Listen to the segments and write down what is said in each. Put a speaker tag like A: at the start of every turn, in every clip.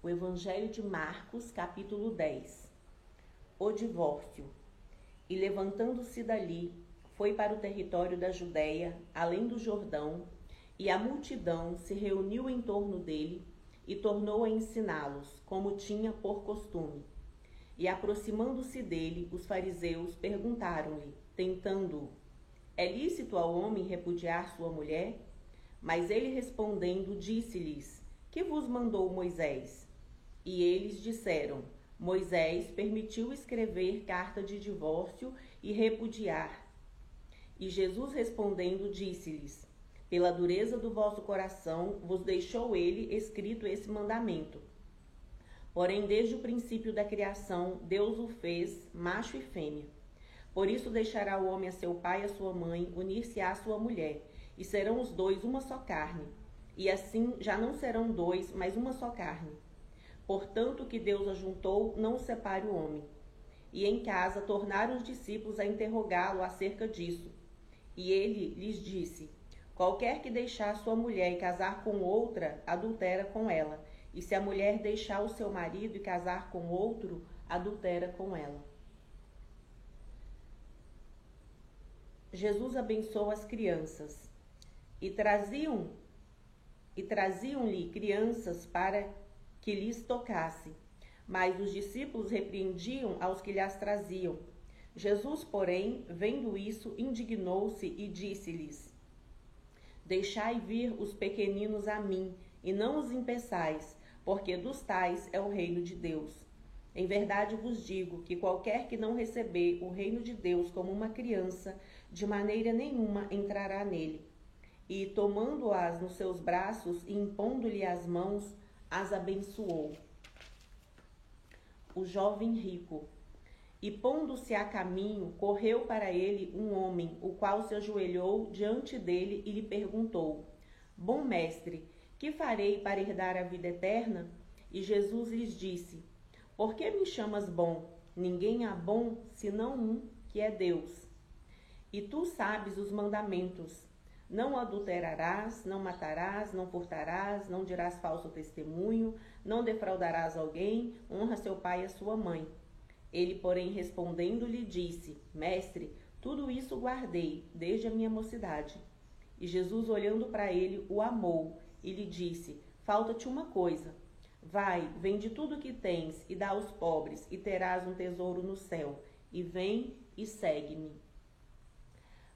A: O Evangelho de Marcos, capítulo 10. O divórcio. E levantando-se dali, foi para o território da Judéia, além do Jordão, e a multidão se reuniu em torno dele e tornou a ensiná-los, como tinha por costume. E aproximando-se dele, os fariseus perguntaram-lhe, tentando-o: É lícito ao homem repudiar sua mulher? Mas ele respondendo, disse-lhes: Que vos mandou Moisés? E eles disseram: Moisés permitiu escrever carta de divórcio e repudiar. E Jesus respondendo, disse-lhes: Pela dureza do vosso coração vos deixou ele escrito esse mandamento. Porém, desde o princípio da criação, Deus o fez macho e fêmea. Por isso deixará o homem a seu pai e a sua mãe, unir-se à sua mulher, e serão os dois uma só carne. E assim já não serão dois, mas uma só carne. Portanto, que Deus ajuntou, não separe o homem. E em casa tornaram os discípulos a interrogá-lo acerca disso. E ele lhes disse: Qualquer que deixar sua mulher e casar com outra, adultera com ela. E se a mulher deixar o seu marido e casar com outro, adultera com ela. Jesus abençoa as crianças. E traziam e traziam-lhe crianças para que lhes tocasse. Mas os discípulos repreendiam aos que lhes traziam. Jesus, porém, vendo isso, indignou-se e disse-lhes: Deixai vir os pequeninos a mim, e não os impeçais, porque dos tais é o reino de Deus. Em verdade vos digo que qualquer que não receber o reino de Deus como uma criança, de maneira nenhuma entrará nele. E, tomando-as nos seus braços e impondo-lhe as mãos, as abençoou. O jovem rico. E pondo-se a caminho, correu para ele um homem, o qual se ajoelhou diante dele e lhe perguntou: Bom mestre, que farei para herdar a vida eterna? E Jesus lhes disse: Por que me chamas bom? Ninguém há bom senão um, que é Deus. E tu sabes os mandamentos: não adulterarás, não matarás, não furtarás, não dirás falso testemunho, não defraudarás alguém, honra seu pai e a sua mãe. Ele, porém, respondendo-lhe, disse: Mestre, tudo isso guardei desde a minha mocidade. E Jesus, olhando para ele, o amou e lhe disse: Falta-te uma coisa. Vai, vende tudo o que tens e dá aos pobres, e terás um tesouro no céu. E vem e segue-me.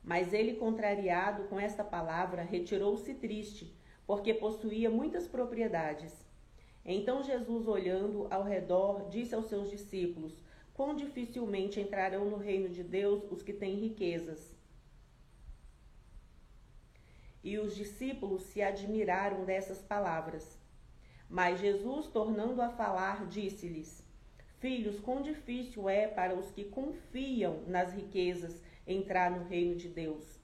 A: Mas ele, contrariado com esta palavra, retirou-se triste, porque possuía muitas propriedades. Então Jesus, olhando ao redor, disse aos seus discípulos: Quão dificilmente entrarão no reino de Deus os que têm riquezas. E os discípulos se admiraram dessas palavras. Mas Jesus, tornando a falar, disse-lhes: Filhos, quão difícil é para os que confiam nas riquezas entrar no reino de Deus.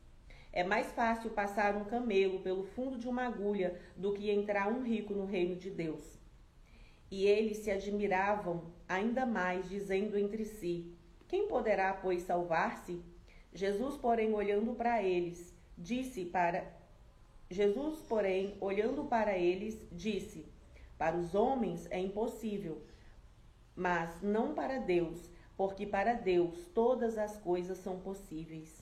A: É mais fácil passar um camelo pelo fundo de uma agulha do que entrar um rico no reino de Deus. E eles se admiravam ainda mais, dizendo entre si: Quem poderá, pois, salvar-se? Jesus, porém, olhando para eles, disse para Jesus, porém, olhando para eles, disse: Para os homens é impossível, mas não para Deus, porque para Deus todas as coisas são possíveis.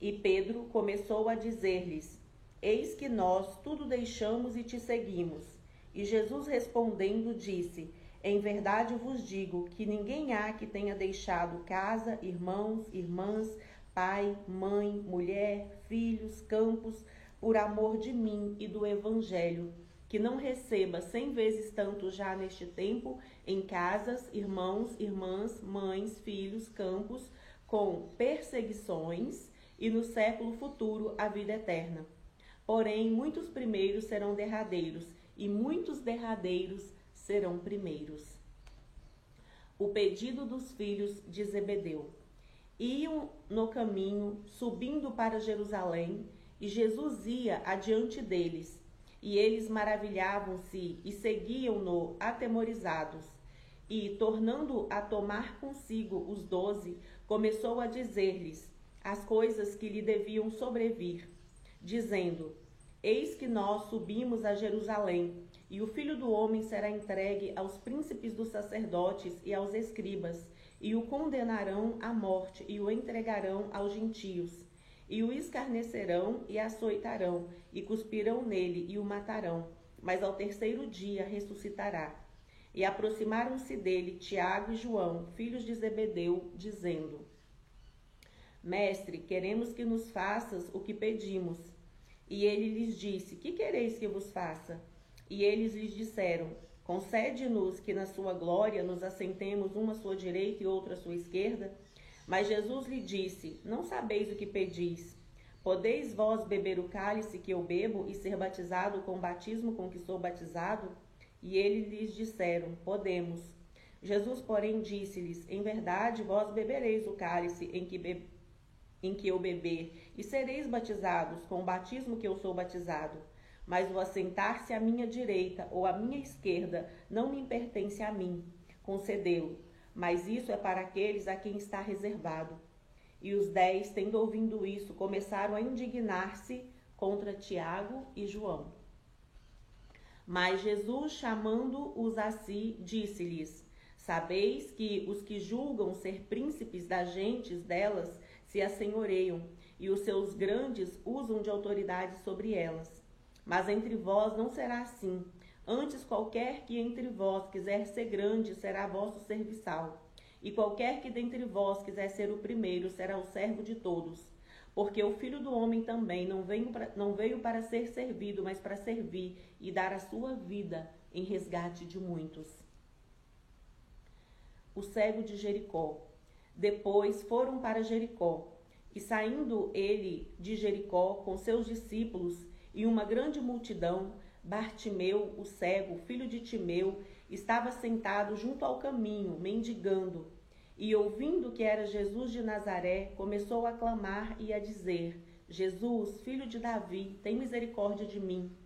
A: E Pedro começou a dizer-lhes: Eis que nós tudo deixamos e te seguimos. E Jesus respondendo disse: Em verdade vos digo que ninguém há que tenha deixado casa, irmãos, irmãs, pai, mãe, mulher, filhos, campos, por amor de mim e do evangelho que não receba cem vezes tanto já neste tempo em casas, irmãos, irmãs, mães, filhos, campos, com perseguições, e no século futuro a vida eterna. Porém, muitos primeiros serão derradeiros, e muitos derradeiros serão primeiros. O pedido dos filhos de Zebedeu. Iam no caminho, subindo para Jerusalém, e Jesus ia adiante deles e eles maravilhavam-se e seguiam-no atemorizados. E, tornando a tomar consigo os doze, começou a dizer-lhes as coisas que lhe deviam sobrevir, dizendo: Eis que nós subimos a Jerusalém, E o filho do homem será entregue aos príncipes dos sacerdotes e aos escribas, e o condenarão à morte, e o entregarão aos gentios. E o escarnecerão e açoitarão, e cuspirão nele e o matarão. Mas ao terceiro dia ressuscitará. E aproximaram-se dele Tiago e João, filhos de Zebedeu, dizendo: Mestre, queremos que nos faças o que pedimos. E ele lhes disse: Que quereis que vos faça? E eles lhes disseram: Concede-nos que na sua glória nos assentemos uma à sua direita e outra à sua esquerda. Mas Jesus lhe disse: Não sabeis o que pedis. Podeis vós beber o cálice que eu bebo e ser batizado com o batismo com que sou batizado? E eles lhes disseram: Podemos. Jesus, porém, disse-lhes: Em verdade, vós bebereis o cálice em que be em que eu beber, e sereis batizados com o batismo que eu sou batizado. Mas o assentar-se à minha direita ou à minha esquerda não me pertence a mim, concedeu. Mas isso é para aqueles a quem está reservado. E os dez, tendo ouvido isso, começaram a indignar-se contra Tiago e João. Mas Jesus, chamando-os a si, disse-lhes: Sabeis que os que julgam ser príncipes das gentes delas se assenhoreiam, e os seus grandes usam de autoridade sobre elas. Mas entre vós não será assim. Antes, qualquer que entre vós quiser ser grande será vosso serviçal. E qualquer que dentre vós quiser ser o primeiro será o servo de todos. Porque o filho do homem também não veio, pra, não veio para ser servido, mas para servir e dar a sua vida em resgate de muitos. O cego de Jericó. Depois foram para Jericó. E saindo ele de Jericó com seus discípulos e uma grande multidão, Bartimeu, o cego, filho de Timeu, estava sentado junto ao caminho, mendigando. E ouvindo que era Jesus de Nazaré, começou a clamar e a dizer: Jesus, filho de Davi, tem misericórdia de mim.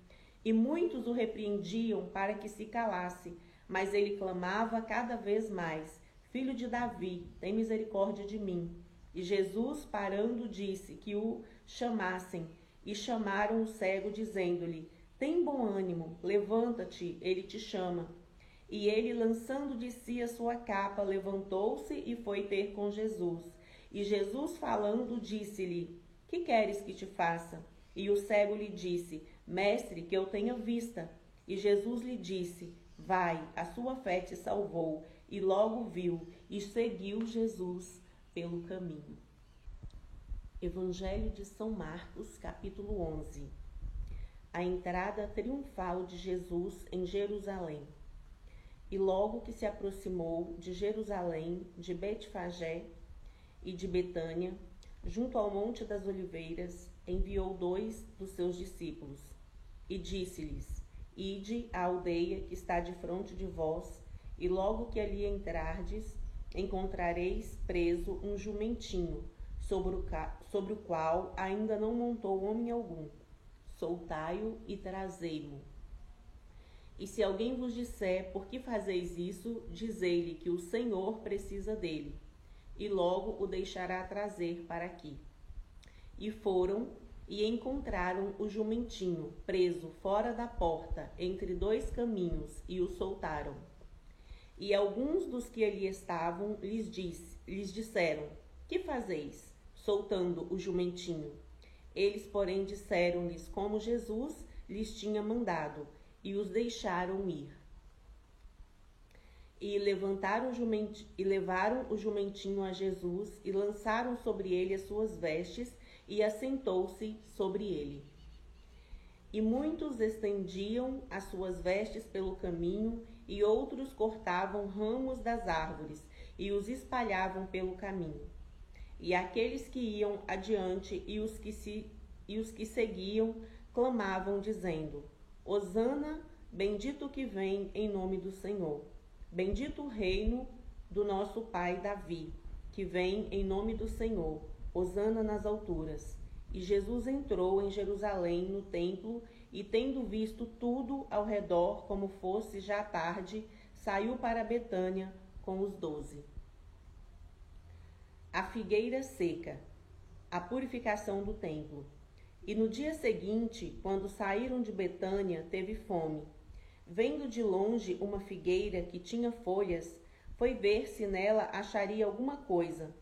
A: E muitos o repreendiam para que se calasse, mas ele clamava cada vez mais: Filho de Davi, tem misericórdia de mim. E Jesus, parando, disse que o chamassem. E chamaram o cego, dizendo-lhe: Tem bom ânimo, levanta-te, ele te chama. E ele, lançando de si a sua capa, levantou-se e foi ter com Jesus. E Jesus, falando, disse-lhe: Que queres que te faça? E o cego lhe disse: Mestre, que eu tenha vista. E Jesus lhe disse: Vai, a sua fé te salvou e logo viu e seguiu Jesus pelo caminho. Evangelho de São Marcos, capítulo 11. A entrada triunfal de Jesus em Jerusalém. E logo que se aproximou de Jerusalém, de Betfagé e de Betânia, junto ao Monte das Oliveiras, enviou dois dos seus discípulos e disse-lhes: Ide à aldeia que está de frente de vós e logo que ali entrardes, encontrareis preso um jumentinho, sobre o, sobre o qual ainda não montou homem algum. Soltai-o e trazei-mo. E se alguém vos disser por que fazeis isso, dizei-lhe que o Senhor precisa dele, e logo o deixará trazer para aqui. E foram e encontraram o jumentinho preso fora da porta, entre dois caminhos, e o soltaram. E alguns dos que ali estavam lhes, disse, lhes disseram: Que fazeis? Soltando o jumentinho. Eles, porém, disseram-lhes como Jesus lhes tinha mandado, e os deixaram ir. E levantaram jumenti, e levaram o jumentinho a Jesus e lançaram sobre ele as suas vestes e assentou-se sobre ele. E muitos estendiam as suas vestes pelo caminho e outros cortavam ramos das árvores e os espalhavam pelo caminho. E aqueles que iam adiante e os que, se, e os que seguiam clamavam, dizendo: Hosana, bendito que vem em nome do Senhor. Bendito o reino do nosso pai Davi, que vem em nome do Senhor. Hosana nas alturas. E Jesus entrou em Jerusalém no templo e, tendo visto tudo ao redor como fosse já tarde, saiu para Betânia com os doze. A figueira seca, a purificação do templo. E no dia seguinte, quando saíram de Betânia, teve fome. vendo de longe uma figueira que tinha folhas, foi ver se nela acharia alguma coisa.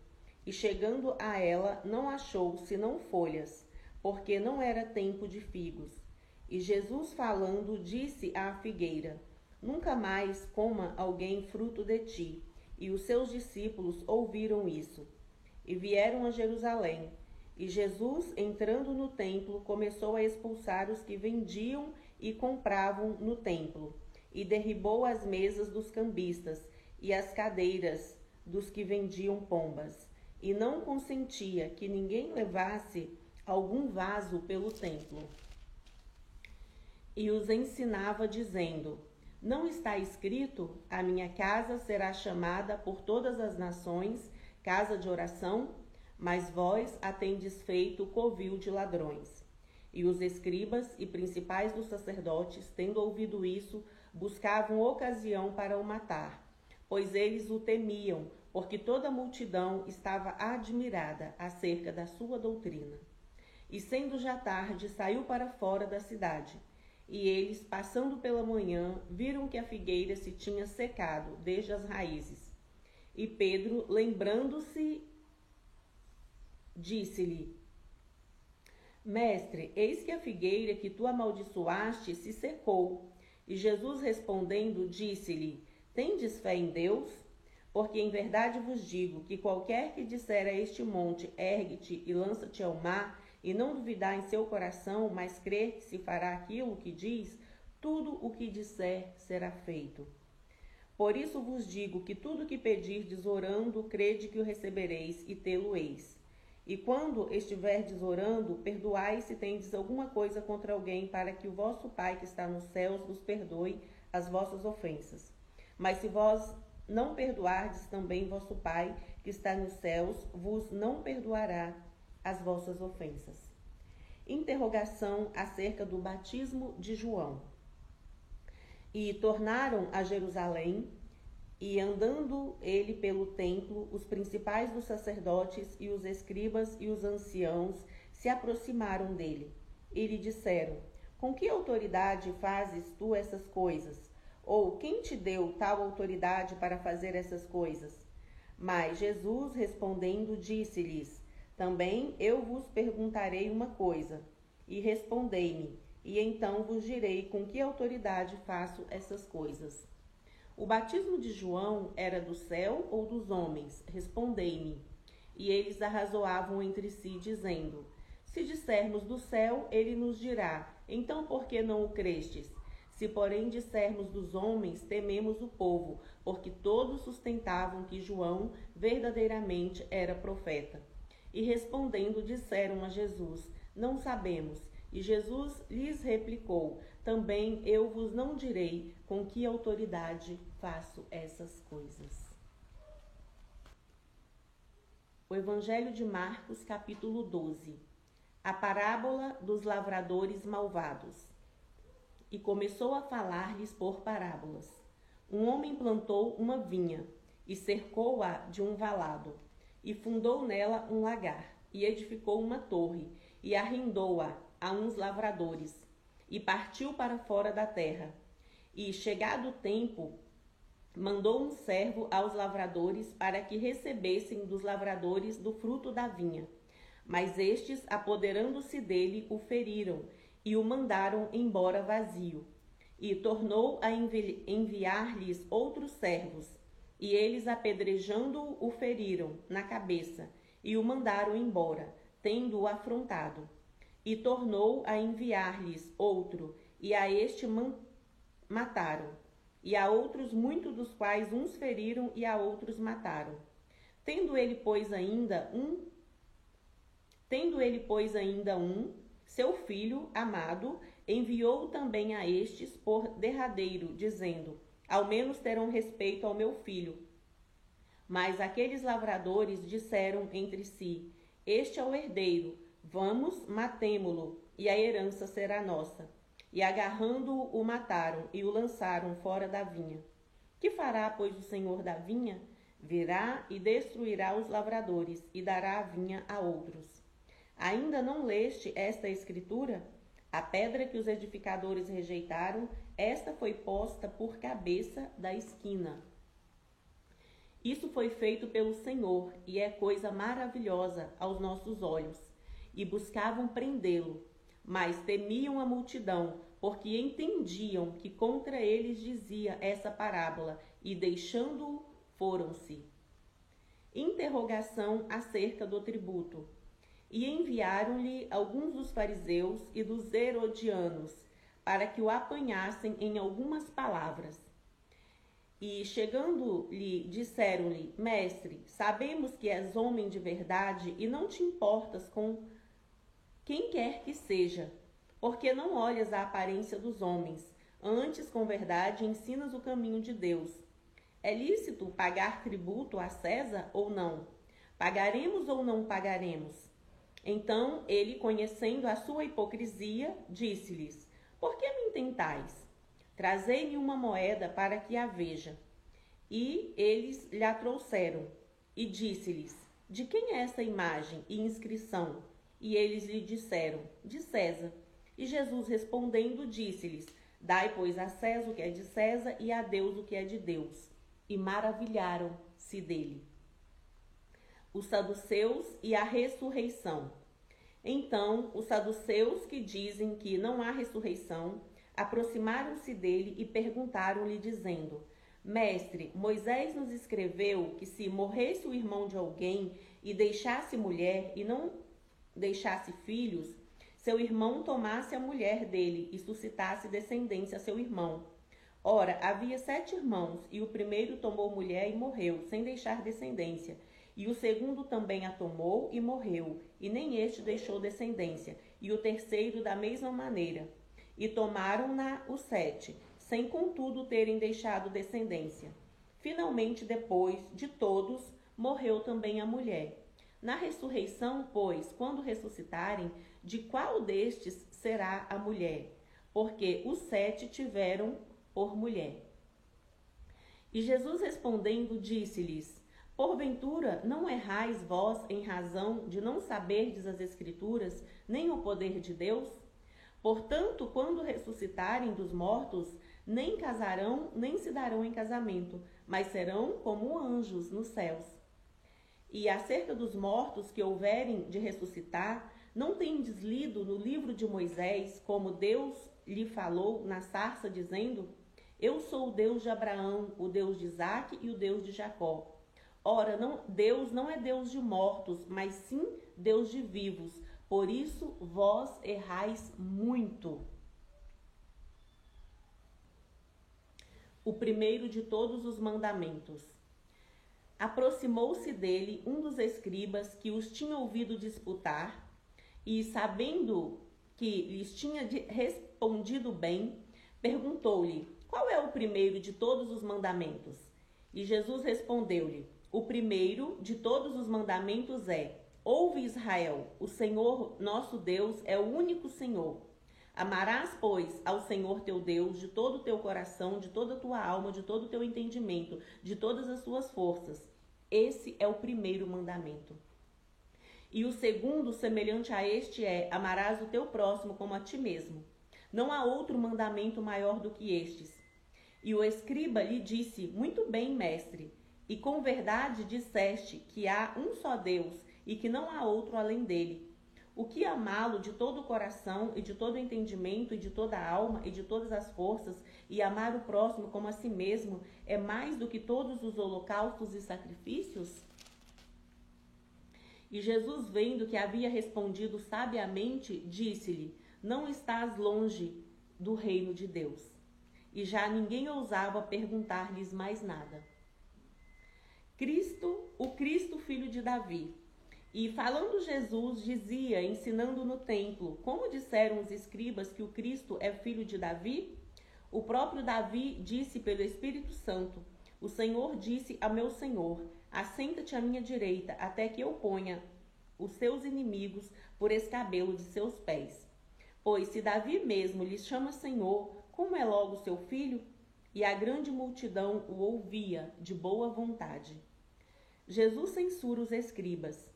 A: E chegando a ela, não achou senão folhas, porque não era tempo de figos. E Jesus, falando, disse à figueira: Nunca mais coma alguém fruto de ti. E os seus discípulos ouviram isso. E vieram a Jerusalém. E Jesus, entrando no templo, começou a expulsar os que vendiam e compravam no templo, e derribou as mesas dos cambistas e as cadeiras dos que vendiam pombas, e não consentia que ninguém levasse algum vaso pelo templo. E os ensinava, dizendo: Não está escrito: A minha casa será chamada por todas as nações casa de oração? Mas vós a tendes feito covil de ladrões. E os escribas e principais dos sacerdotes, tendo ouvido isso, buscavam ocasião para o matar, pois eles o temiam, porque toda a multidão estava admirada acerca da sua doutrina. E sendo já tarde, saiu para fora da cidade. E eles, passando pela manhã, viram que a figueira se tinha secado desde as raízes. E Pedro, lembrando-se, disse-lhe: Mestre, eis que a figueira que tu amaldiçoaste se secou. E Jesus respondendo, disse-lhe: Tendes fé em Deus? Porque em verdade vos digo que qualquer que disser a este monte, ergue-te e lança-te ao mar, e não duvidar em seu coração, mas crer que se fará aquilo que diz, tudo o que disser será feito. Por isso vos digo que tudo que pedirdes orando, crede que o recebereis e tê-lo-eis. E quando estiverdes orando, perdoai se tendes alguma coisa contra alguém, para que o vosso Pai que está nos céus vos perdoe as vossas ofensas. Mas se vós não perdoardes também vosso Pai que está nos céus, vos não perdoará as vossas ofensas. Interrogação acerca do batismo de João. E tornaram a Jerusalém, e andando ele pelo templo, os principais dos sacerdotes e os escribas e os anciãos se aproximaram dele e lhe disseram: Com que autoridade fazes tu essas coisas? Ou quem te deu tal autoridade para fazer essas coisas? Mas Jesus respondendo disse-lhes: Também eu vos perguntarei uma coisa, e respondei-me, e então vos direi com que autoridade faço essas coisas. O batismo de João era do céu ou dos homens? Respondei-me. E eles arrazoavam entre si, dizendo: Se dissermos do céu, ele nos dirá: Então por que não o crestes? Se, porém, dissermos dos homens, tememos o povo, porque todos sustentavam que João verdadeiramente era profeta. E respondendo, disseram a Jesus: Não sabemos. E Jesus lhes replicou: Também eu vos não direi com que autoridade faço essas coisas. O Evangelho de Marcos, capítulo 12. A parábola dos lavradores malvados. E começou a falar-lhes por parábolas. Um homem plantou uma vinha e cercou-a de um valado, e fundou nela um lagar, e edificou uma torre, e arrendou-a a uns lavradores, e partiu para fora da terra. E, chegado o tempo, mandou um servo aos lavradores para que recebessem dos lavradores do fruto da vinha. Mas estes, apoderando-se dele, o feriram e o mandaram embora vazio. E tornou a envi enviar-lhes outros servos, e eles, apedrejando-o, o feriram na cabeça e o mandaram embora, tendo-o afrontado e tornou a enviar-lhes outro, e a este mataram, e a outros muitos dos quais uns feriram e a outros mataram. Tendo ele, pois, ainda um, tendo ele, pois, ainda um, seu filho amado, enviou também a estes por derradeiro, dizendo: Ao menos terão respeito ao meu filho. Mas aqueles lavradores disseram entre si: Este é o herdeiro, Vamos, matemo-lo, e a herança será nossa. E agarrando-o, o mataram e o lançaram fora da vinha. Que fará, pois, o senhor da vinha? Virá e destruirá os lavradores e dará a vinha a outros. Ainda não leste esta escritura? A pedra que os edificadores rejeitaram, esta foi posta por cabeça da esquina. Isso foi feito pelo Senhor e é coisa maravilhosa aos nossos olhos. E buscavam prendê-lo, mas temiam a multidão, porque entendiam que contra eles dizia essa parábola, e deixando-o, foram-se. Interrogação acerca do tributo. E enviaram-lhe alguns dos fariseus e dos herodianos, para que o apanhassem em algumas palavras. E chegando-lhe, disseram-lhe: Mestre, sabemos que és homem de verdade e não te importas com quem quer que seja, porque não olhas a aparência dos homens, antes com verdade ensinas o caminho de Deus. É lícito pagar tributo a César ou não? Pagaremos ou não pagaremos? Então ele, conhecendo a sua hipocrisia, disse-lhes: Por que me tentais? Trazei-me uma moeda para que a veja. E eles lhe trouxeram. E disse-lhes: De quem é essa imagem e inscrição? E eles lhe disseram: De César. E Jesus respondendo, disse-lhes: Dai, pois, a César o que é de César e a Deus o que é de Deus. E maravilharam-se dele. Os saduceus e a ressurreição. Então, os saduceus que dizem que não há ressurreição aproximaram-se dele e perguntaram-lhe, dizendo: Mestre, Moisés nos escreveu que se morresse o irmão de alguém e deixasse mulher e não deixasse filhos, seu irmão tomasse a mulher dele e suscitasse descendência a seu irmão. Ora, havia sete irmãos, e o primeiro tomou mulher e morreu, sem deixar descendência. E o segundo também a tomou e morreu, e nem este deixou descendência. E o terceiro da mesma maneira e tomaram-na os sete, sem contudo terem deixado descendência. Finalmente, depois de todos, morreu também a mulher. Na ressurreição, pois, quando ressuscitarem, de qual destes será a mulher? Porque os sete tiveram por mulher. E Jesus respondendo, disse-lhes: Porventura não errais vós em razão de não saberdes as Escrituras, nem o poder de Deus? Portanto, quando ressuscitarem dos mortos, nem casarão, nem se darão em casamento, mas serão como anjos nos céus. E acerca dos mortos que houverem de ressuscitar, não tendes lido no livro de Moisés como Deus lhe falou na sarça, dizendo: Eu sou o Deus de Abraão, o Deus de Isaque e o Deus de Jacó. Ora, não, Deus não é Deus de mortos, mas sim Deus de vivos por isso vós errais muito. O primeiro de todos os mandamentos. Aproximou-se dele um dos escribas que os tinha ouvido disputar, e, sabendo que lhes tinha respondido bem, perguntou-lhe: Qual é o primeiro de todos os mandamentos? E Jesus respondeu-lhe: O primeiro de todos os mandamentos é: Ouve Israel, o Senhor nosso Deus é o único Senhor. Amarás, pois, ao Senhor teu Deus de todo o teu coração, de toda a tua alma, de todo o teu entendimento, de todas as tuas forças. Esse é o primeiro mandamento. E o segundo, semelhante a este, é: amarás o teu próximo como a ti mesmo. Não há outro mandamento maior do que estes. E o escriba lhe disse: Muito bem, mestre, e com verdade disseste que há um só Deus e que não há outro além dele. O que amá-lo de todo o coração e de todo o entendimento e de toda a alma e de todas as forças e amar o próximo como a si mesmo é mais do que todos os holocaustos e sacrifícios? E Jesus, vendo que havia respondido sabiamente, disse-lhe: Não estás longe do reino de Deus. E já ninguém ousava perguntar-lhes mais nada. Cristo, o Cristo, filho de Davi, e falando Jesus, dizia, ensinando no templo, como disseram os escribas que o Cristo é filho de Davi? O próprio Davi disse pelo Espírito Santo: O Senhor disse a meu Senhor: Assenta-te à minha direita, até que eu ponha os seus inimigos por escabelo de seus pés. Pois se Davi mesmo lhe chama Senhor, como é logo seu filho? E a grande multidão o ouvia de boa vontade. Jesus censura os escribas.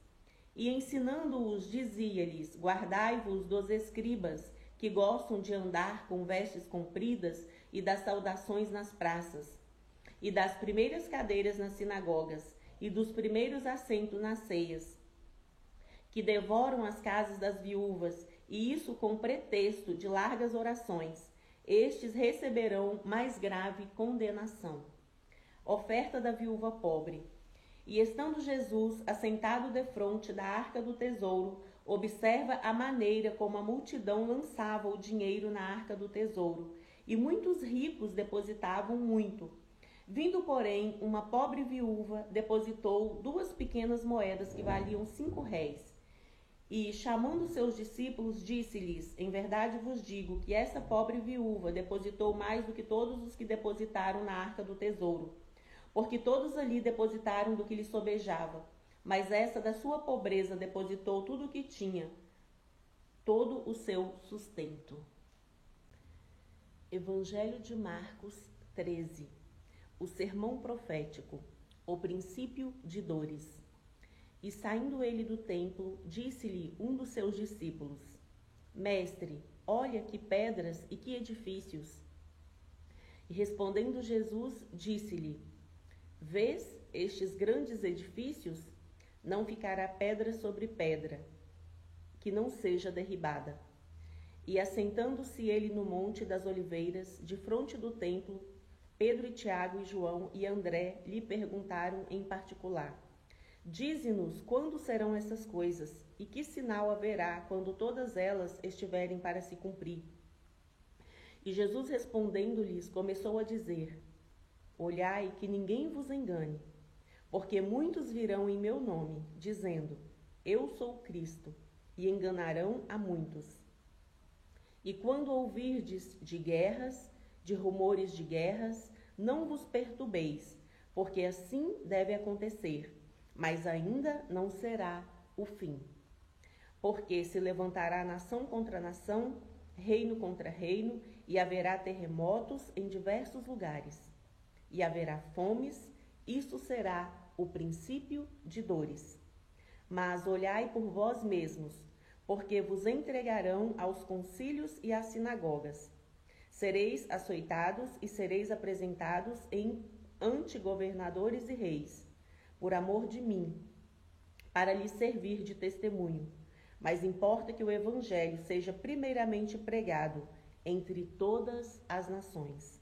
A: E ensinando-os, dizia-lhes: Guardai-vos dos escribas, que gostam de andar com vestes compridas e das saudações nas praças, e das primeiras cadeiras nas sinagogas, e dos primeiros assentos nas ceias, que devoram as casas das viúvas, e isso com pretexto de largas orações. Estes receberão mais grave condenação. Oferta da viúva pobre. E estando Jesus assentado defronte da arca do tesouro, observa a maneira como a multidão lançava o dinheiro na arca do tesouro, e muitos ricos depositavam muito. Vindo, porém, uma pobre viúva depositou duas pequenas moedas que valiam cinco réis. E, chamando seus discípulos, disse-lhes: Em verdade vos digo que essa pobre viúva depositou mais do que todos os que depositaram na arca do tesouro, porque todos ali depositaram do que lhe sobejava. Mas essa da sua pobreza depositou tudo o que tinha, todo o seu sustento. Evangelho de Marcos 13 O sermão profético, o princípio de dores. E saindo ele do templo, disse-lhe um dos seus discípulos: Mestre, olha que pedras e que edifícios. E respondendo Jesus, disse-lhe: Vês estes grandes edifícios? Não ficará pedra sobre pedra, que não seja derribada. E assentando-se ele no monte das oliveiras, de frente do templo, Pedro e Tiago e João e André lhe perguntaram em particular: Dize-nos quando serão essas coisas e que sinal haverá quando todas elas estiverem para se cumprir. E Jesus respondendo-lhes, começou a dizer: Olhai que ninguém vos engane, porque muitos virão em meu nome, dizendo: Eu sou Cristo, e enganarão a muitos. E quando ouvirdes de guerras, de rumores de guerras, não vos perturbeis, porque assim deve acontecer mas ainda não será o fim. Porque se levantará nação contra nação, reino contra reino, e haverá terremotos em diversos lugares. E haverá fomes, isso será o princípio de dores. Mas olhai por vós mesmos, porque vos entregarão aos concílios e às sinagogas. Sereis açoitados e sereis apresentados em ante governadores e reis por amor de mim, para lhe servir de testemunho. Mas importa que o Evangelho seja primeiramente pregado entre todas as nações.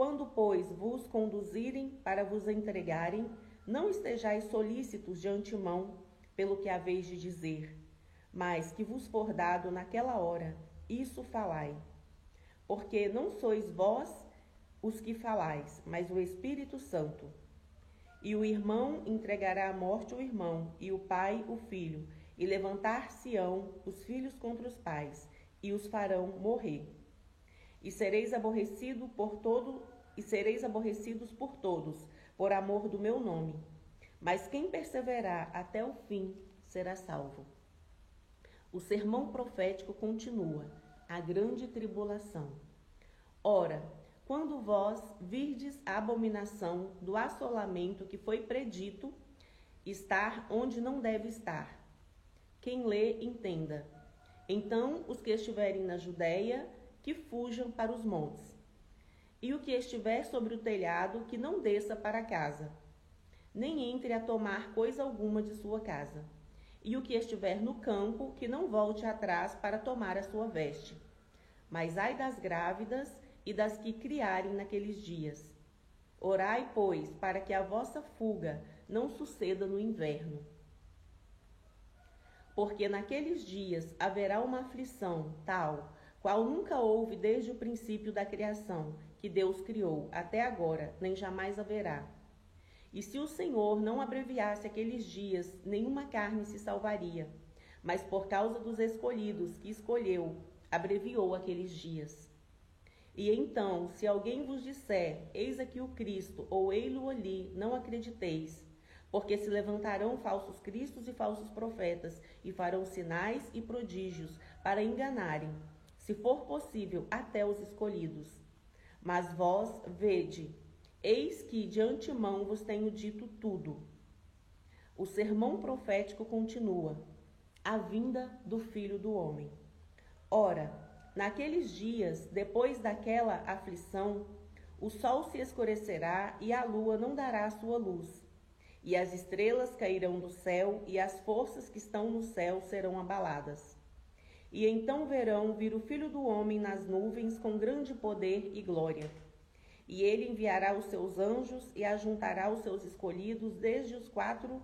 A: Quando, pois, vos conduzirem para vos entregarem, não estejais solícitos de antemão pelo que haveis de dizer, mas que vos for dado naquela hora, isso falai. Porque não sois vós os que falais, mas o Espírito Santo. E o irmão entregará à morte o irmão, e o pai o filho, e levantar-se-ão os filhos contra os pais, e os farão morrer. E sereis aborrecido por todo, e sereis aborrecidos por todos, por amor do meu nome. Mas quem perseverar até o fim será salvo. O sermão profético continua: a grande tribulação. Ora, quando vós virdes a abominação do assolamento que foi predito estar onde não deve estar. Quem lê, entenda. Então, os que estiverem na Judéia, que fujam para os montes. E o que estiver sobre o telhado, que não desça para casa, nem entre a tomar coisa alguma de sua casa. E o que estiver no campo, que não volte atrás para tomar a sua veste. Mas ai das grávidas e das que criarem naqueles dias. Orai, pois, para que a vossa fuga não suceda no inverno. Porque naqueles dias haverá uma aflição tal, qual nunca houve desde o princípio da criação, que Deus criou, até agora, nem jamais haverá. E se o Senhor não abreviasse aqueles dias, nenhuma carne se salvaria. Mas por causa dos escolhidos que escolheu, abreviou aqueles dias. E então, se alguém vos disser, eis aqui o Cristo, ou ei-lo ali, não acrediteis, porque se levantarão falsos cristos e falsos profetas, e farão sinais e prodígios, para enganarem, se for possível, até os escolhidos. Mas vós, vede, eis que de antemão vos tenho dito tudo. O sermão profético continua: a vinda do Filho do Homem. Ora, Naqueles dias, depois daquela aflição, o sol se escurecerá e a lua não dará sua luz. E as estrelas cairão do céu e as forças que estão no céu serão abaladas. E então verão vir o Filho do Homem nas nuvens com grande poder e glória. E ele enviará os seus anjos e ajuntará os seus escolhidos desde os quatro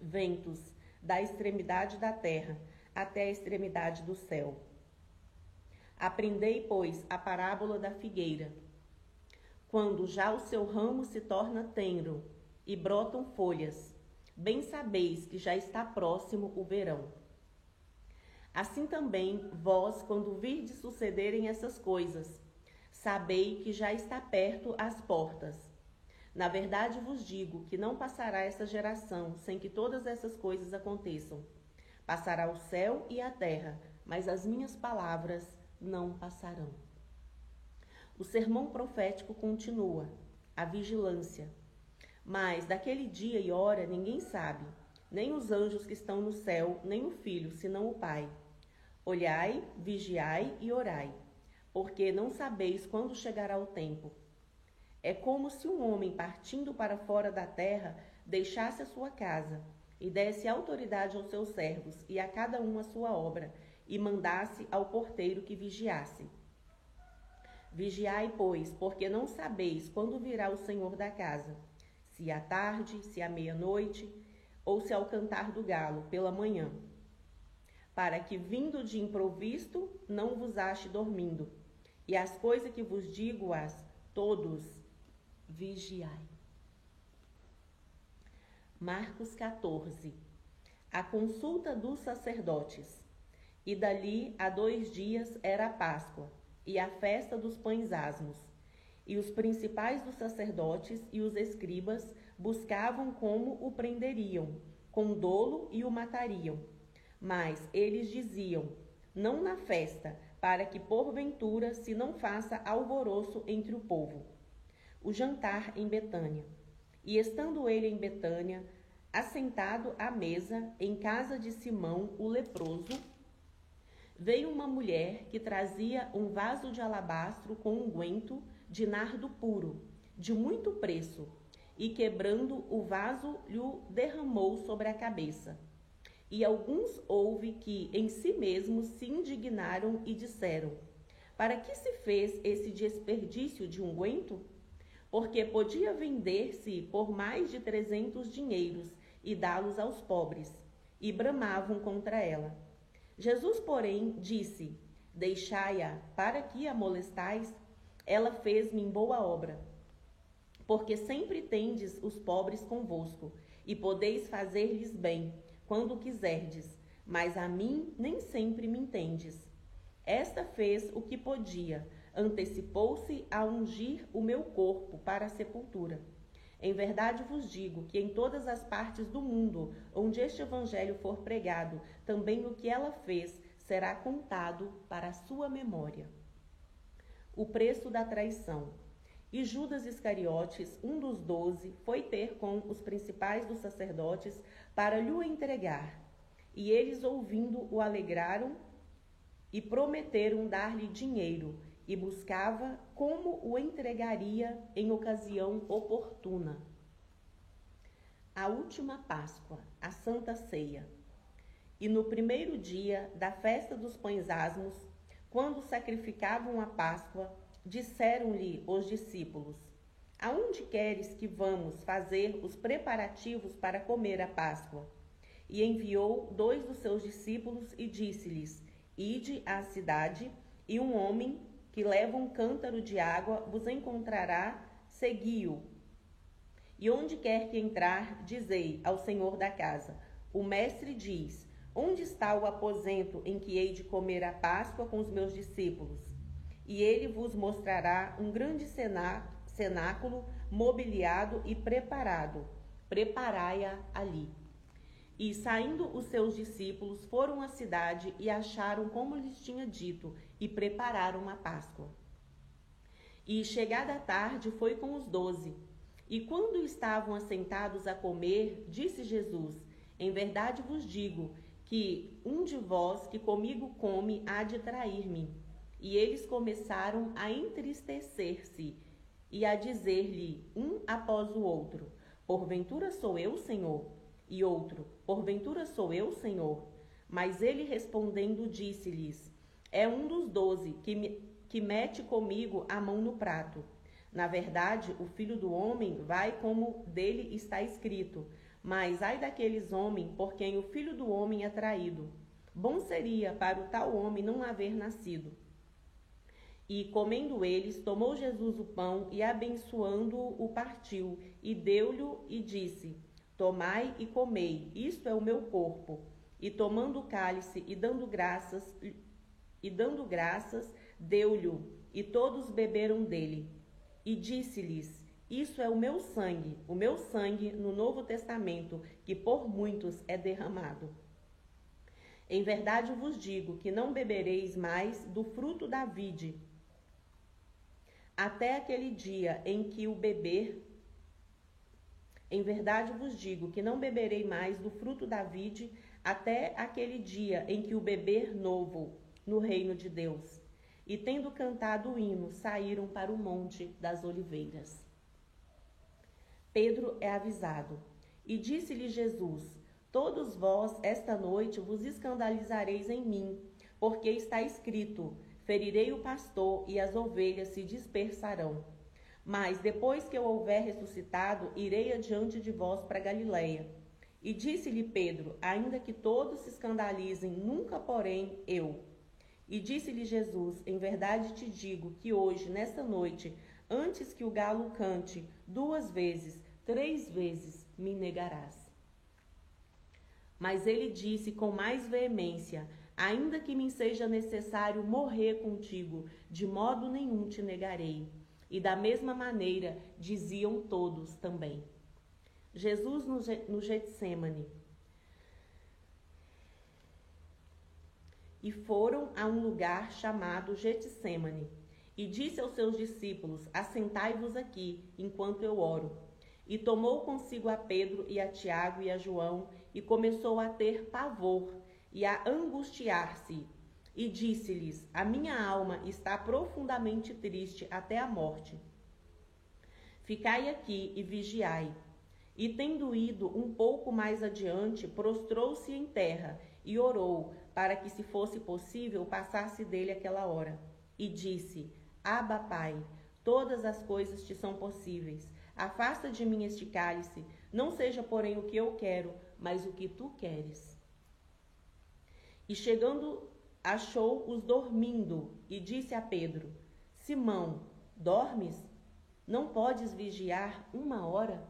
A: ventos, da extremidade da terra até a extremidade do céu. Aprendei, pois, a parábola da figueira. Quando já o seu ramo se torna tenro e brotam folhas, bem sabeis que já está próximo o verão. Assim também vós, quando virdes sucederem essas coisas, sabei que já está perto as portas. Na verdade vos digo que não passará essa geração sem que todas essas coisas aconteçam. Passará o céu e a terra, mas as minhas palavras não passarão. O sermão profético continua, a vigilância. Mas daquele dia e hora ninguém sabe, nem os anjos que estão no céu, nem o filho, senão o Pai. Olhai, vigiai e orai, porque não sabeis quando chegará o tempo. É como se um homem partindo para fora da terra deixasse a sua casa e desse autoridade aos seus servos e a cada um a sua obra e mandasse ao porteiro que vigiasse. Vigiai, pois, porque não sabeis quando virá o Senhor da casa, se à tarde, se à meia-noite, ou se ao cantar do galo pela manhã, para que, vindo de improvisto, não vos ache dormindo. E as coisas que vos digo-as todos, vigiai. Marcos 14. A consulta dos sacerdotes. E dali a dois dias era a Páscoa e a festa dos pães asmos. E os principais dos sacerdotes e os escribas buscavam como o prenderiam, com dolo e o matariam. Mas eles diziam: Não na festa, para que porventura se não faça alvoroço entre o povo. O jantar em Betânia. E estando ele em Betânia, assentado à mesa em casa de Simão o leproso, veio uma mulher que trazia um vaso de alabastro com unguento de nardo puro, de muito preço, e quebrando o vaso lhe derramou sobre a cabeça. E alguns houve que em si mesmos se indignaram e disseram: Para que se fez esse desperdício de unguento? Porque podia vender-se por mais de trezentos dinheiros e dá-los aos pobres. E bramavam contra ela. Jesus, porém, disse: Deixai-a, para que a molestais? Ela fez-me boa obra. Porque sempre tendes os pobres convosco, e podeis fazer-lhes bem, quando quiserdes, mas a mim nem sempre me entendes. Esta fez o que podia, antecipou-se a ungir o meu corpo para a sepultura. Em verdade vos digo que em todas as partes do mundo onde este evangelho for pregado, também o que ela fez será contado para a sua memória. O preço da traição. E Judas Iscariotes, um dos doze, foi ter com os principais dos sacerdotes para lhe entregar. E eles, ouvindo, o alegraram e prometeram dar-lhe dinheiro e buscava como o entregaria em ocasião oportuna. A última Páscoa, a Santa Ceia. E no primeiro dia da festa dos pães asmos, quando sacrificavam a Páscoa, disseram-lhe os discípulos: Aonde queres que vamos fazer os preparativos para comer a Páscoa? E enviou dois dos seus discípulos e disse-lhes: Ide à cidade, e um homem que leva um cântaro de água vos encontrará, segui-o. E onde quer que entrar, dizei ao senhor da casa: O mestre diz: Onde está o aposento em que hei de comer a Páscoa com os meus discípulos? E ele vos mostrará um grande cenáculo mobiliado e preparado. Preparai-a ali. E saindo os seus discípulos, foram à cidade e acharam como lhes tinha dito, e prepararam a Páscoa. E chegada a tarde, foi com os doze. E quando estavam assentados a comer, disse Jesus: Em verdade vos digo que um de vós que comigo come há de trair-me. E eles começaram a entristecer-se e a dizer-lhe um após o outro: Porventura sou eu, Senhor? E outro: Porventura sou eu, Senhor? Mas ele respondendo disse-lhes: É um dos doze que, me, que mete comigo a mão no prato. Na verdade, o filho do homem vai como dele está escrito. Mas ai daqueles homens por quem o filho do homem é traído. Bom seria para o tal homem não haver nascido. E comendo eles, tomou Jesus o pão e abençoando-o, o partiu e deu-lhe e disse: Tomai e comei, isto é o meu corpo. E tomando o cálice e dando graças, e dando graças, deu-lhe, e todos beberam dele. E disse-lhes: Isso é o meu sangue, o meu sangue no Novo Testamento, que por muitos é derramado. Em verdade vos digo que não bebereis mais do fruto da vide até aquele dia em que o beber. Em verdade vos digo que não beberei mais do fruto da vide até aquele dia em que o beber novo no reino de Deus. E tendo cantado o hino, saíram para o monte das oliveiras. Pedro é avisado. E disse-lhe Jesus: Todos vós esta noite vos escandalizareis em mim, porque está escrito: Ferirei o pastor e as ovelhas se dispersarão. Mas depois que eu houver ressuscitado, irei adiante de vós para Galiléia. E disse-lhe Pedro: Ainda que todos se escandalizem, nunca, porém, eu. E disse-lhe Jesus: Em verdade te digo que hoje, nesta noite, antes que o galo cante duas vezes, três vezes me negarás. Mas ele disse com mais veemência: Ainda que me seja necessário morrer contigo, de modo nenhum te negarei. E da mesma maneira diziam todos também. Jesus no Getsemane. E foram a um lugar chamado Getsemane. E disse aos seus discípulos: Assentai-vos aqui, enquanto eu oro. E tomou consigo a Pedro e a Tiago e a João, e começou a ter pavor e a angustiar-se. E disse-lhes: A minha alma está profundamente triste até a morte. Ficai aqui e vigiai. E tendo ido um pouco mais adiante, prostrou-se em terra e orou, para que, se fosse possível, passasse dele aquela hora. E disse: Aba, Pai, todas as coisas te são possíveis. Afasta de mim este cálice, não seja, porém, o que eu quero, mas o que tu queres. E chegando, achou-os dormindo e disse a Pedro: Simão, dormes? Não podes vigiar uma hora?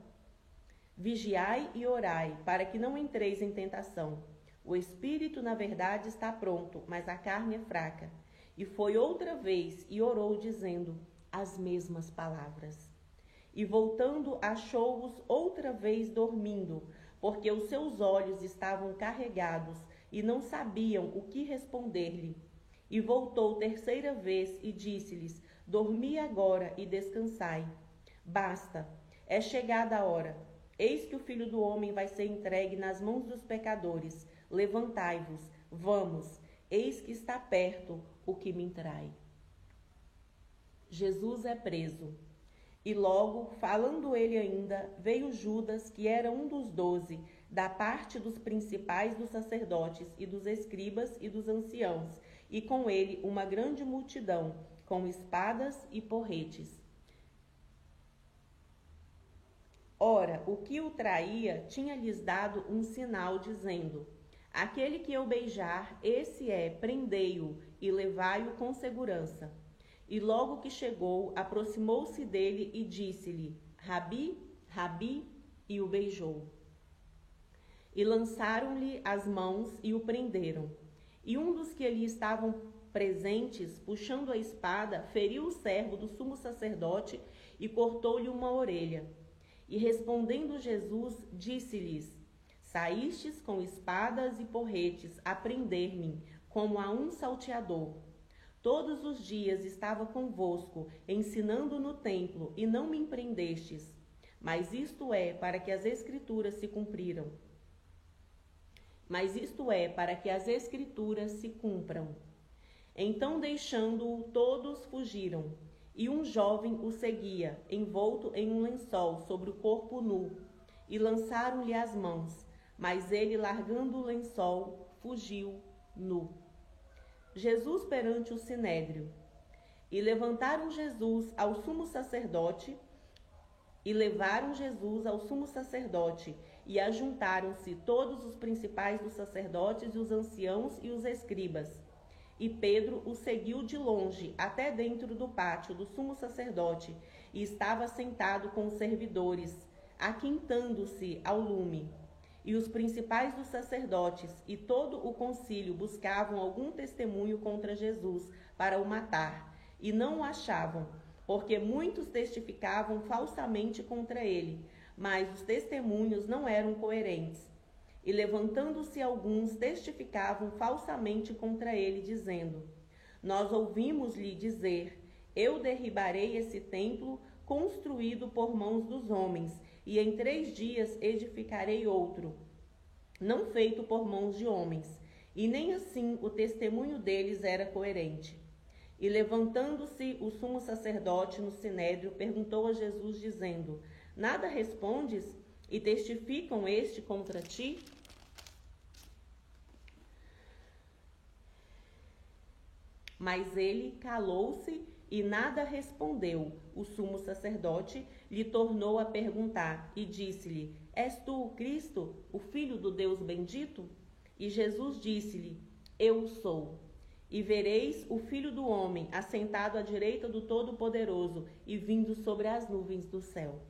A: Vigiai e orai, para que não entreis em tentação. O espírito, na verdade, está pronto, mas a carne é fraca. E foi outra vez e orou, dizendo as mesmas palavras. E voltando, achou-os outra vez dormindo, porque os seus olhos estavam carregados e não sabiam o que responder-lhe. E voltou terceira vez e disse-lhes: Dormi agora e descansai. Basta, é chegada a hora. Eis que o filho do homem vai ser entregue nas mãos dos pecadores. Levantai-vos, vamos, eis que está perto o que me trai. Jesus é preso. E logo, falando ele ainda, veio Judas, que era um dos doze, da parte dos principais dos sacerdotes e dos escribas e dos anciãos, e com ele uma grande multidão, com espadas e porretes. Ora, o que o traía tinha-lhes dado um sinal, dizendo: Aquele que eu beijar, esse é, prendei-o e levai-o com segurança. E logo que chegou, aproximou-se dele e disse-lhe: Rabi, Rabi, e o beijou. E lançaram-lhe as mãos e o prenderam. E um dos que ali estavam presentes, puxando a espada, feriu o servo do sumo sacerdote e cortou-lhe uma orelha. E respondendo Jesus, disse-lhes: Saístes com espadas e porretes a prender-me, como a um salteador. Todos os dias estava convosco, ensinando no templo, e não me prendestes. Mas isto é para que as Escrituras se cumpriram. Mas isto é para que as Escrituras se cumpram. Então, deixando-o, todos fugiram. E um jovem o seguia, envolto em um lençol sobre o corpo nu, e lançaram-lhe as mãos. Mas ele, largando o lençol, fugiu nu. Jesus perante o sinédrio. E levantaram Jesus ao sumo sacerdote, e levaram Jesus ao sumo sacerdote, e ajuntaram-se todos os principais dos sacerdotes e os anciãos e os escribas. E Pedro o seguiu de longe até dentro do pátio do sumo sacerdote, e estava sentado com os servidores, aquintando-se ao lume. E os principais dos sacerdotes e todo o concílio buscavam algum testemunho contra Jesus para o matar, e não o achavam, porque muitos testificavam falsamente contra ele, mas os testemunhos não eram coerentes. E levantando-se alguns, testificavam falsamente contra ele, dizendo: Nós ouvimos-lhe dizer: Eu derribarei esse templo construído por mãos dos homens, e em três dias edificarei outro, não feito por mãos de homens. E nem assim o testemunho deles era coerente. E levantando-se o sumo sacerdote no sinédrio, perguntou a Jesus, dizendo: Nada respondes? E testificam este contra ti? Mas ele calou-se e nada respondeu. O sumo sacerdote lhe tornou a perguntar e disse-lhe: És tu o Cristo, o Filho do Deus bendito? E Jesus disse-lhe: Eu sou. E vereis o Filho do Homem assentado à direita do Todo-Poderoso e vindo sobre as nuvens do céu.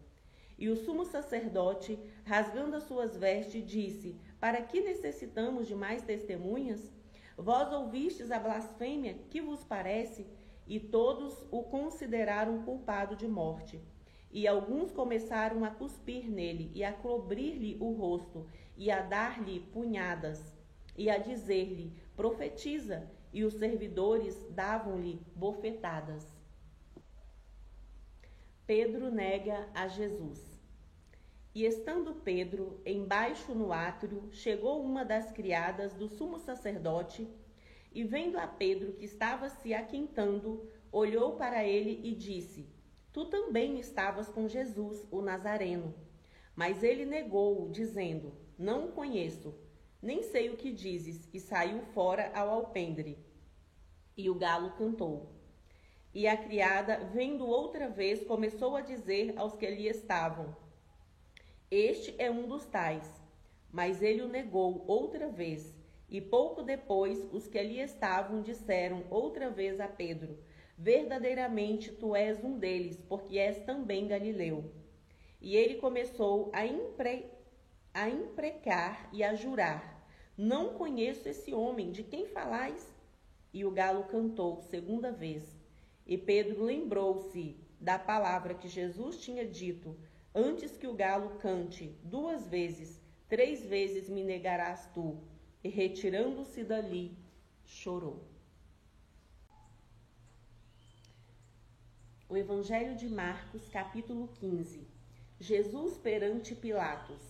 A: E o sumo sacerdote, rasgando as suas vestes, disse: Para que necessitamos de mais testemunhas? Vós ouvistes a blasfêmia, que vos parece? E todos o consideraram culpado de morte. E alguns começaram a cuspir nele, e a cobrir-lhe o rosto, e a dar-lhe punhadas, e a dizer-lhe: Profetiza. E os servidores davam-lhe bofetadas. Pedro nega a Jesus. E estando Pedro embaixo no átrio, chegou uma das criadas do sumo sacerdote, e vendo a Pedro que estava se aquintando, olhou para ele e disse: Tu também estavas com Jesus, o Nazareno. Mas ele negou, dizendo: Não o conheço, nem sei o que dizes, e saiu fora ao alpendre. E o galo cantou. E a criada, vendo outra vez, começou a dizer aos que ali estavam: este é um dos tais. Mas ele o negou outra vez. E pouco depois, os que ali estavam disseram outra vez a Pedro: Verdadeiramente tu és um deles, porque és também Galileu. E ele começou a, impre... a imprecar e a jurar: Não conheço esse homem, de quem falais? E o galo cantou segunda vez. E Pedro lembrou-se da palavra que Jesus tinha dito: Antes que o galo cante duas vezes, três vezes me negarás tu. E retirando-se dali, chorou. O Evangelho de Marcos, capítulo 15. Jesus perante Pilatos.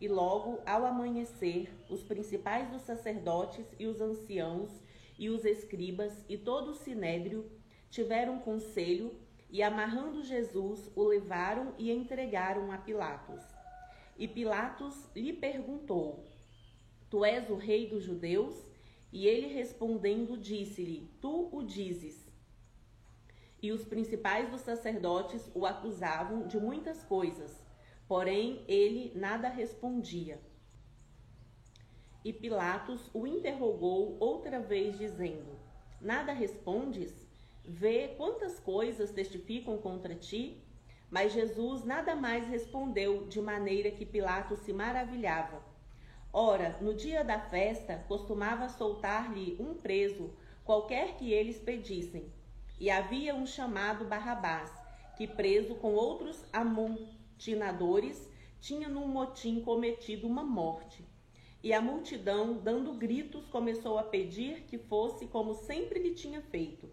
A: E logo, ao amanhecer, os principais dos sacerdotes e os anciãos e os escribas e todo o sinédrio tiveram conselho e amarrando Jesus, o levaram e entregaram a Pilatos. E Pilatos lhe perguntou: Tu és o rei dos judeus? E ele respondendo disse-lhe: Tu o dizes. E os principais dos sacerdotes o acusavam de muitas coisas, porém ele nada respondia. E Pilatos o interrogou outra vez, dizendo: Nada respondes? Vê quantas coisas testificam contra ti. Mas Jesus nada mais respondeu, de maneira que Pilatos se maravilhava. Ora, no dia da festa, costumava soltar-lhe um preso, qualquer que eles pedissem. E havia um chamado Barrabás, que preso com outros amontinadores, tinha num motim cometido uma morte. E a multidão, dando gritos, começou a pedir que fosse como sempre lhe tinha feito.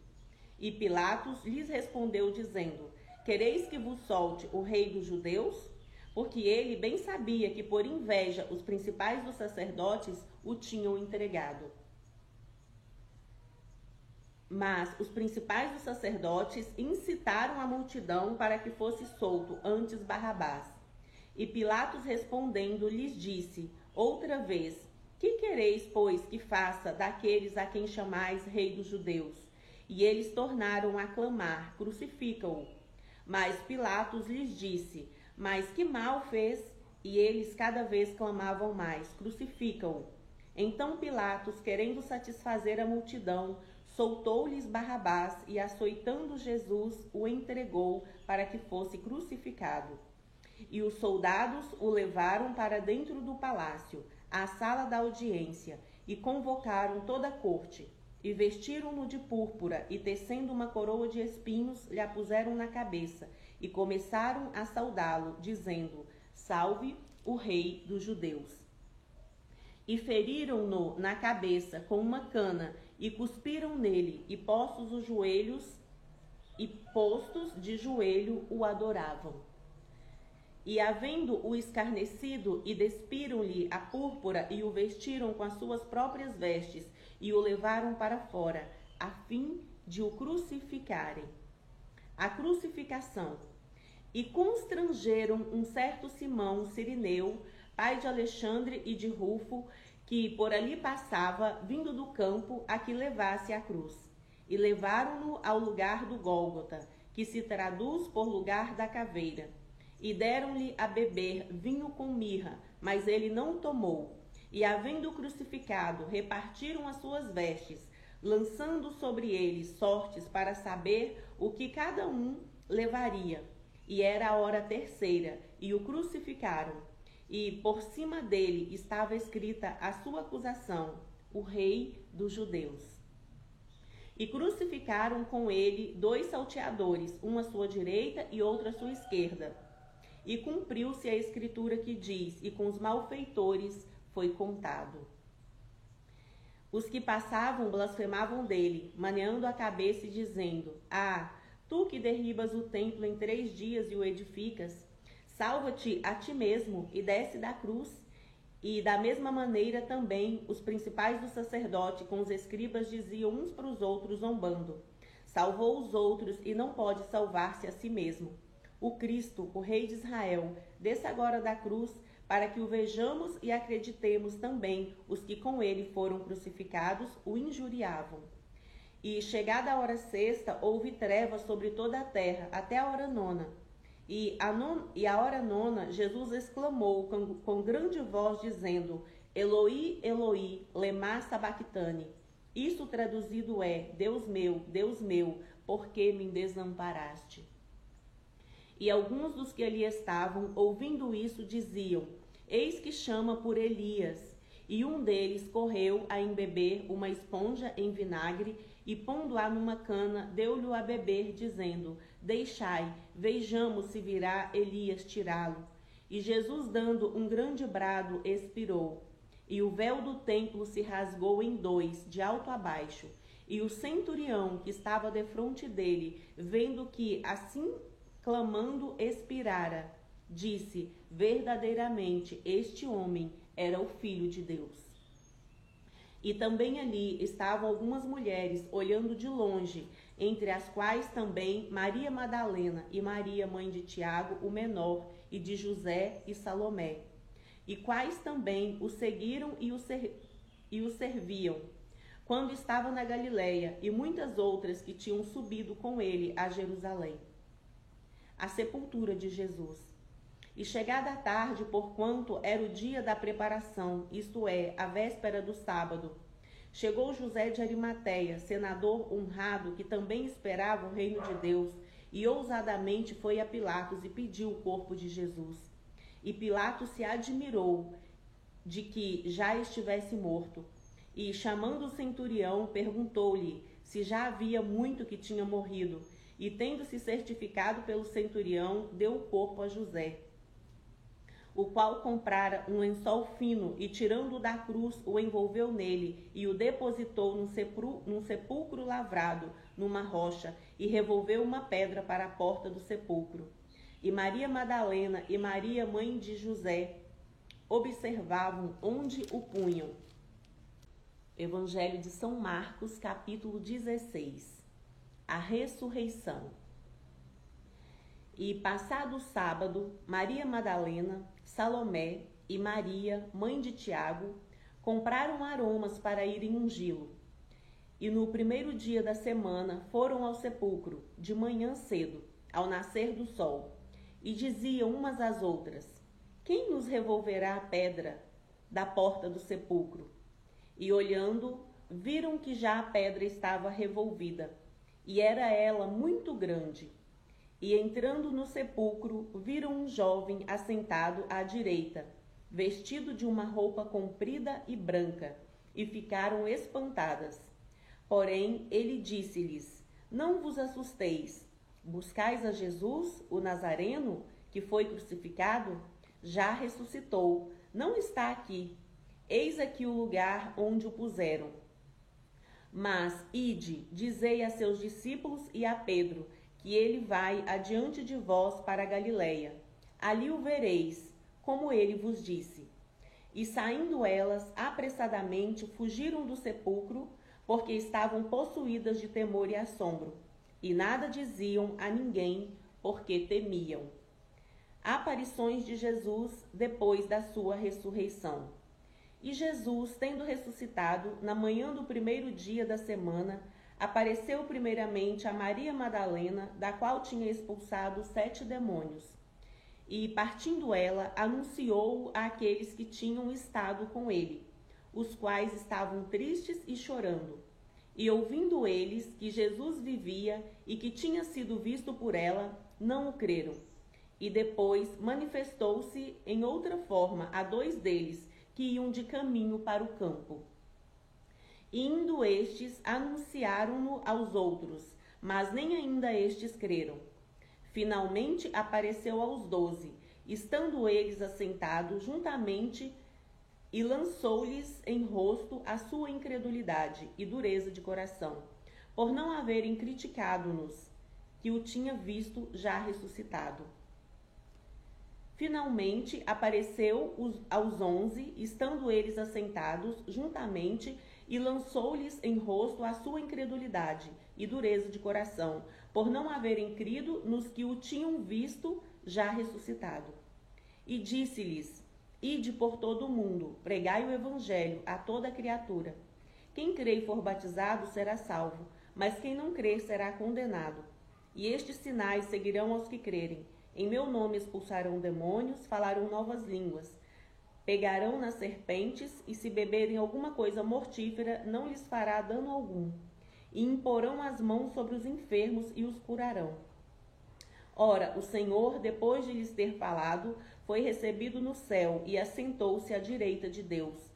A: E Pilatos lhes respondeu, dizendo: Quereis que vos solte o rei dos judeus? Porque ele bem sabia que por inveja os principais dos sacerdotes o tinham entregado. Mas os principais dos sacerdotes incitaram a multidão para que fosse solto antes Barrabás. E Pilatos respondendo lhes disse outra vez: Que quereis, pois, que faça daqueles a quem chamais rei dos judeus? E eles tornaram a clamar: Crucifica-o. Mas Pilatos lhes disse: Mas que mal fez? E eles cada vez clamavam mais: Crucifica-o. Então Pilatos, querendo satisfazer a multidão, soltou-lhes Barrabás e, açoitando Jesus, o entregou para que fosse crucificado. E os soldados o levaram para dentro do palácio, à sala da audiência, e convocaram toda a corte. E vestiram-no de púrpura, e tecendo uma coroa de espinhos, lhe a puseram na cabeça, e começaram a saudá-lo, dizendo: Salve o Rei dos Judeus. E feriram-no na cabeça com uma cana, e cuspiram nele, e postos os joelhos, e postos de joelho o adoravam. E havendo o escarnecido, e despiram-lhe a púrpura, e o vestiram com as suas próprias vestes, e o levaram para fora, a fim de o crucificarem. A crucificação. E constrangeram um certo Simão Sirineu, pai de Alexandre e de Rufo, que por ali passava, vindo do campo, a que levasse a cruz. E levaram-no ao lugar do Gólgota, que se traduz por lugar da caveira. E deram-lhe a beber vinho com mirra, mas ele não tomou. E, havendo crucificado, repartiram as suas vestes, lançando sobre ele sortes para saber o que cada um levaria. E era a hora terceira, e o crucificaram e por cima dele estava escrita a sua acusação: o Rei dos Judeus. E crucificaram com ele dois salteadores, um à sua direita e outro à sua esquerda. E cumpriu-se a escritura que diz: E com os malfeitores foi contado. Os que passavam blasfemavam dele, maneando a cabeça e dizendo: Ah, tu que derribas o templo em três dias e o edificas, Salva-te a ti mesmo e desce da cruz. E da mesma maneira também os principais do sacerdote com os escribas diziam uns para os outros, zombando: Salvou os outros e não pode salvar-se a si mesmo. O Cristo, o Rei de Israel, desça agora da cruz, para que o vejamos e acreditemos também os que com ele foram crucificados o injuriavam. E chegada a hora sexta, houve trevas sobre toda a terra, até a hora nona. E a, non, e a hora nona, Jesus exclamou com, com grande voz, dizendo: Eloi, Eloi, lema sabachthani. Isso traduzido é: Deus meu, Deus meu, por que me desamparaste? E alguns dos que ali estavam, ouvindo isso, diziam: Eis que chama por Elias. E um deles correu a embeber uma esponja em vinagre e, pondo-a numa cana, deu-lhe a beber, dizendo: Deixai, vejamos se virá Elias tirá-lo. E Jesus, dando um grande brado, expirou. E o véu do templo se rasgou em dois, de alto a baixo. E o centurião que estava defronte dele, vendo que assim clamando expirara, disse: Verdadeiramente este homem era o filho de Deus. E também ali estavam algumas mulheres olhando de longe entre as quais também Maria Madalena e Maria, mãe de Tiago, o menor, e de José e Salomé, e quais também o seguiram e o, ser, e o serviam, quando estava na Galiléia, e muitas outras que tinham subido com ele a Jerusalém. A sepultura de Jesus. E chegada a tarde, porquanto era o dia da preparação, isto é, a véspera do sábado, Chegou José de Arimateia, senador honrado que também esperava o reino de Deus, e ousadamente foi a Pilatos e pediu o corpo de Jesus. E Pilatos se admirou de que já estivesse morto. E, chamando o centurião, perguntou-lhe se já havia muito que tinha morrido. E, tendo-se certificado pelo centurião, deu o corpo a José o qual comprara um lençol fino e, tirando-o da cruz, o envolveu nele e o depositou num, sepulcro, num sepulcro lavrado numa rocha e revolveu uma pedra para a porta do sepulcro. E Maria Madalena e Maria, mãe de José, observavam onde o punham. Evangelho de São Marcos, capítulo 16. A ressurreição. E passado o sábado, Maria Madalena, Salomé e Maria, mãe de Tiago, compraram aromas para irem ungí-lo. E no primeiro dia da semana foram ao sepulcro, de manhã cedo, ao nascer do sol, e diziam umas às outras: Quem nos revolverá a pedra da porta do sepulcro? E olhando, viram que já a pedra estava revolvida, e era ela muito grande. E entrando no sepulcro, viram um jovem assentado à direita, vestido de uma roupa comprida e branca, e ficaram espantadas. Porém, ele disse-lhes: Não vos assusteis. Buscais a Jesus, o Nazareno, que foi crucificado? Já ressuscitou, não está aqui Eis aqui o lugar onde o puseram. Mas ide, dizei a seus discípulos e a Pedro, que ele vai adiante de vós para a Galiléia. Ali o vereis, como ele vos disse. E saindo elas apressadamente fugiram do sepulcro, porque estavam possuídas de temor e assombro, e nada diziam a ninguém, porque temiam. Aparições de Jesus depois da sua ressurreição. E Jesus, tendo ressuscitado, na manhã do primeiro dia da semana, apareceu primeiramente a Maria Madalena, da qual tinha expulsado sete demônios. E, partindo ela, anunciou àqueles que tinham estado com ele, os quais estavam tristes e chorando. E ouvindo eles que Jesus vivia e que tinha sido visto por ela, não o creram. E depois manifestou-se em outra forma a dois deles, que iam de caminho para o campo. Indo estes, anunciaram-no aos outros, mas nem ainda estes creram. Finalmente apareceu aos doze, estando eles assentados juntamente, e lançou-lhes em rosto a sua incredulidade e dureza de coração, por não haverem criticado-nos, que o tinha visto já ressuscitado. Finalmente apareceu os, aos onze, estando eles assentados juntamente, e lançou-lhes em rosto a sua incredulidade e dureza de coração, por não haverem crido nos que o tinham visto já ressuscitado. E disse-lhes: Ide por todo o mundo, pregai o evangelho a toda criatura. Quem crê e for batizado será salvo, mas quem não crer será condenado. E estes sinais seguirão aos que crerem em meu nome expulsarão demônios, falarão novas línguas. Pegarão nas serpentes, e se beberem alguma coisa mortífera, não lhes fará dano algum. E imporão as mãos sobre os enfermos e os curarão. Ora, o Senhor, depois de lhes ter falado, foi recebido no céu e assentou-se à direita de Deus.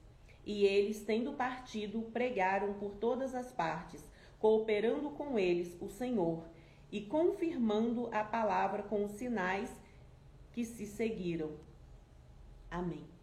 A: E eles, tendo partido, pregaram por todas as partes, cooperando com eles o Senhor e confirmando a palavra com os sinais que se seguiram. Amém.